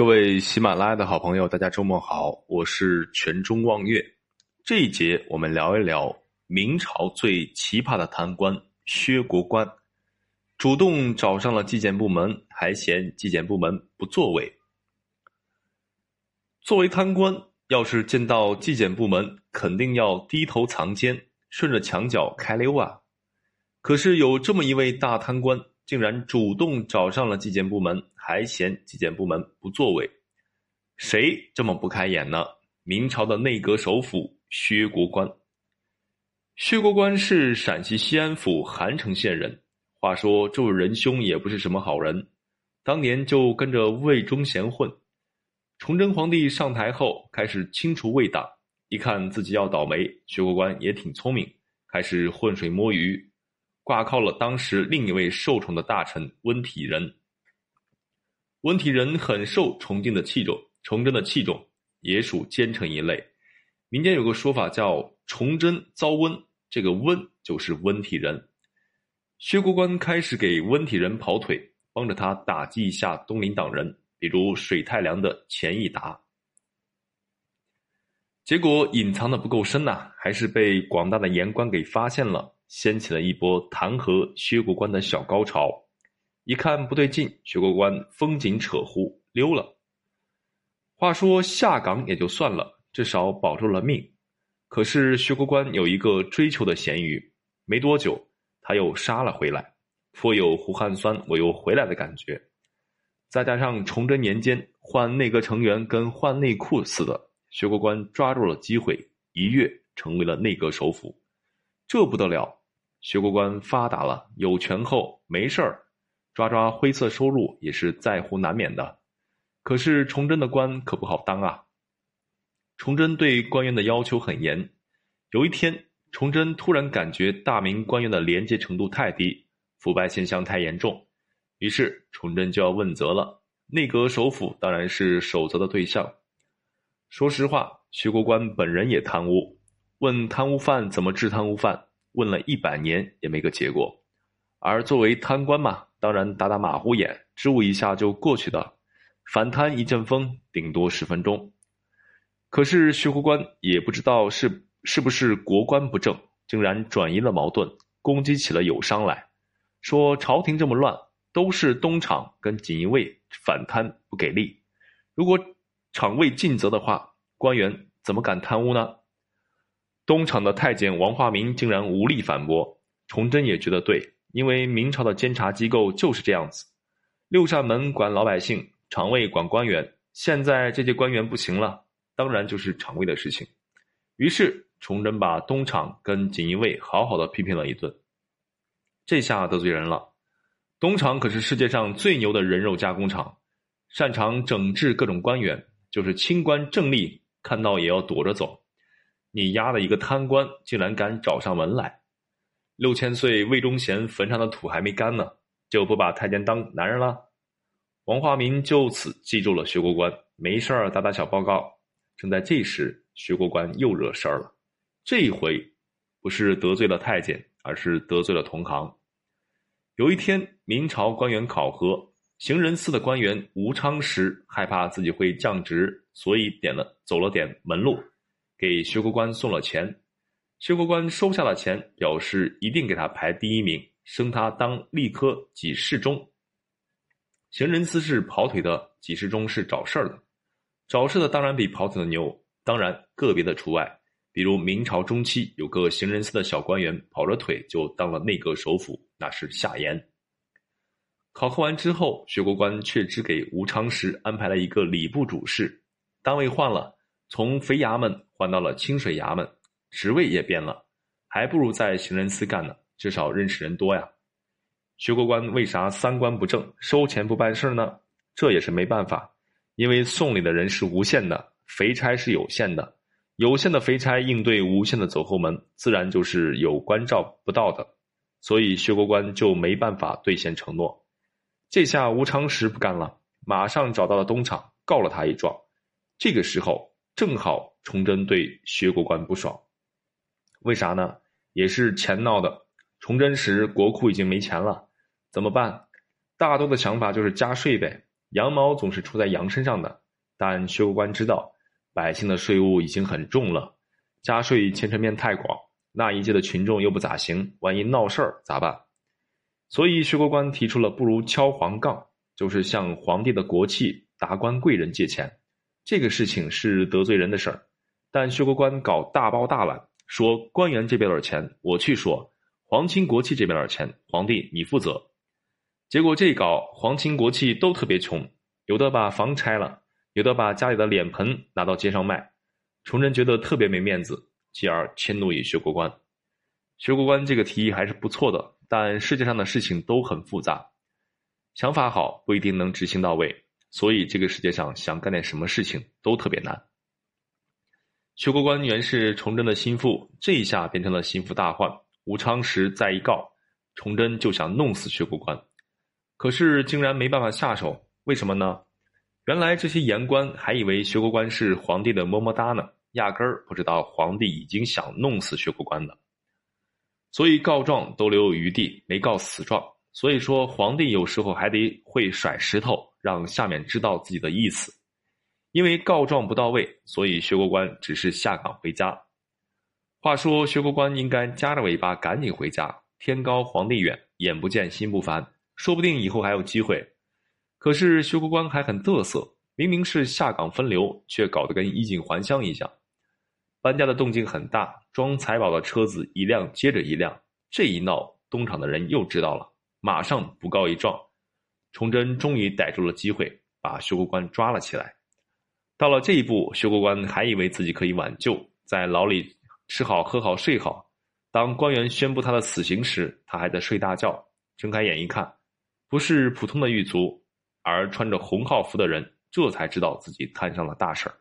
各位喜马拉雅的好朋友，大家周末好，我是全中望月。这一节我们聊一聊明朝最奇葩的贪官薛国官，主动找上了纪检部门，还嫌纪检部门不作为。作为贪官，要是见到纪检部门，肯定要低头藏奸，顺着墙角开溜啊。可是有这么一位大贪官。竟然主动找上了纪检部门，还嫌纪检部门不作为，谁这么不开眼呢？明朝的内阁首辅薛国官。薛国官是陕西西安府韩城县人。话说这位仁兄也不是什么好人，当年就跟着魏忠贤混。崇祯皇帝上台后，开始清除魏党，一看自己要倒霉，薛国官也挺聪明，开始浑水摸鱼。挂靠了当时另一位受宠的大臣温体仁。温体仁很受崇敬的器重，崇祯的器重，也属奸臣一类。民间有个说法叫“崇祯遭温”，这个“温”就是温体仁。薛国官开始给温体仁跑腿，帮着他打击一下东林党人，比如水太梁的钱义达。结果隐藏的不够深呐，还是被广大的言官给发现了。掀起了一波弹劾薛国官的小高潮，一看不对劲，薛国官风景扯呼溜了。话说下岗也就算了，至少保住了命。可是薛国官有一个追求的咸鱼，没多久他又杀了回来，颇有胡汉酸我又回来的感觉。再加上崇祯年间换内阁成员跟换内裤似的，薛国官抓住了机会，一跃成为了内阁首辅，这不得了。薛国官发达了，有权后没事儿，抓抓灰色收入也是在乎难免的。可是崇祯的官可不好当啊。崇祯对官员的要求很严。有一天，崇祯突然感觉大明官员的廉洁程度太低，腐败现象太严重，于是崇祯就要问责了。内阁首辅当然是首责的对象。说实话，徐国官本人也贪污，问贪污犯怎么治贪污犯。问了一百年也没个结果，而作为贪官嘛，当然打打马虎眼，支吾一下就过去的，反贪一阵风，顶多十分钟。可是徐国官也不知道是是不是国官不正，竟然转移了矛盾，攻击起了友商来，说朝廷这么乱，都是东厂跟锦衣卫反贪不给力，如果厂卫尽责的话，官员怎么敢贪污呢？东厂的太监王化民竟然无力反驳，崇祯也觉得对，因为明朝的监察机构就是这样子，六扇门管老百姓，厂卫管官员。现在这些官员不行了，当然就是厂卫的事情。于是崇祯把东厂跟锦衣卫好好的批评了一顿，这下得罪人了。东厂可是世界上最牛的人肉加工厂，擅长整治各种官员，就是清官正吏看到也要躲着走。你丫的一个贪官，竟然敢找上门来！六千岁魏忠贤坟上的土还没干呢，就不把太监当男人了？王化民就此记住了薛国官，没事儿打打小报告。正在这时，薛国官又惹事儿了。这一回不是得罪了太监，而是得罪了同行。有一天，明朝官员考核，行人寺的官员吴昌时害怕自己会降职，所以点了走了点门路。给薛国官送了钱，薛国官收下了钱，表示一定给他排第一名，升他当吏科给事中。行人司是跑腿的，给事中是找事儿的。找事的当然比跑腿的牛，当然个别的除外，比如明朝中期有个行人司的小官员跑着腿就当了内阁首辅，那是夏言。考核完之后，薛国官却只给吴昌时安排了一个礼部主事，单位换了。从肥衙门换到了清水衙门，职位也变了，还不如在行人司干呢，至少认识人多呀。薛国官为啥三观不正，收钱不办事呢？这也是没办法，因为送礼的人是无限的，肥差是有限的，有限的肥差应对无限的走后门，自然就是有关照不到的，所以薛国官就没办法兑现承诺。这下吴昌时不干了，马上找到了东厂，告了他一状。这个时候。正好崇祯对薛国官不爽，为啥呢？也是钱闹的。崇祯时国库已经没钱了，怎么办？大多的想法就是加税呗。羊毛总是出在羊身上的。但薛国官知道，百姓的税务已经很重了，加税牵扯面太广，那一届的群众又不咋行，万一闹事儿咋办？所以薛国官提出了不如敲黄杠，就是向皇帝的国戚、达官贵人借钱。这个事情是得罪人的事儿，但薛国官搞大包大揽，说官员这边的钱我去说，皇亲国戚这边的钱，皇帝你负责。结果这一搞，皇亲国戚都特别穷，有的把房拆了。有的把家里的脸盆拿到街上卖，崇祯觉得特别没面子，继而迁怒于薛国官。薛国官这个提议还是不错的，但世界上的事情都很复杂，想法好不一定能执行到位，所以这个世界上想干点什么事情都特别难。薛国官原是崇祯的心腹，这一下变成了心腹大患。吴昌时再一告，崇祯就想弄死薛国官，可是竟然没办法下手，为什么呢？原来这些言官还以为薛国官是皇帝的么么哒呢，压根儿不知道皇帝已经想弄死薛国官了。所以告状都留有余地，没告死状。所以说皇帝有时候还得会甩石头，让下面知道自己的意思。因为告状不到位，所以薛国官只是下岗回家。话说薛国官应该夹着尾巴赶紧回家，天高皇帝远，眼不见心不烦，说不定以后还有机会。可是薛国官还很嘚瑟，明明是下岗分流，却搞得跟衣锦还乡一样。搬家的动静很大，装财宝的车子一辆接着一辆。这一闹，东厂的人又知道了，马上不告一状。崇祯终于逮住了机会，把薛国官抓了起来。到了这一步，薛国官还以为自己可以挽救，在牢里吃好喝好睡好。当官员宣布他的死刑时，他还在睡大觉。睁开眼一看，不是普通的狱卒。而穿着红号服的人，这才知道自己摊上了大事儿。